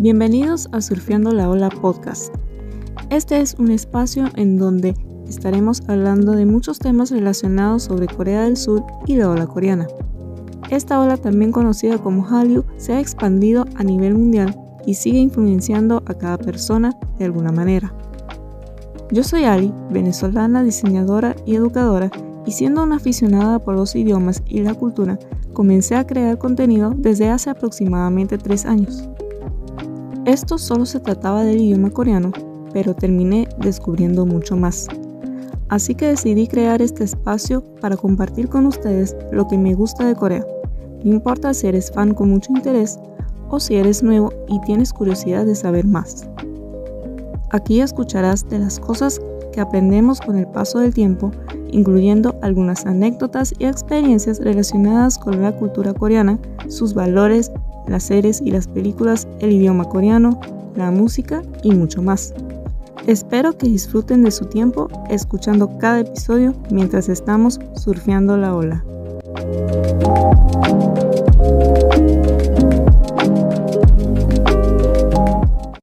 Bienvenidos a Surfeando la Ola Podcast. Este es un espacio en donde estaremos hablando de muchos temas relacionados sobre Corea del Sur y la ola coreana. Esta ola, también conocida como Hallyu, se ha expandido a nivel mundial y sigue influenciando a cada persona de alguna manera. Yo soy Ali, venezolana, diseñadora y educadora, y siendo una aficionada por los idiomas y la cultura, comencé a crear contenido desde hace aproximadamente tres años. Esto solo se trataba del idioma coreano, pero terminé descubriendo mucho más. Así que decidí crear este espacio para compartir con ustedes lo que me gusta de Corea. No importa si eres fan con mucho interés o si eres nuevo y tienes curiosidad de saber más. Aquí escucharás de las cosas que aprendemos con el paso del tiempo, incluyendo algunas anécdotas y experiencias relacionadas con la cultura coreana, sus valores, las series y las películas, el idioma coreano, la música y mucho más. Espero que disfruten de su tiempo escuchando cada episodio mientras estamos surfeando la ola.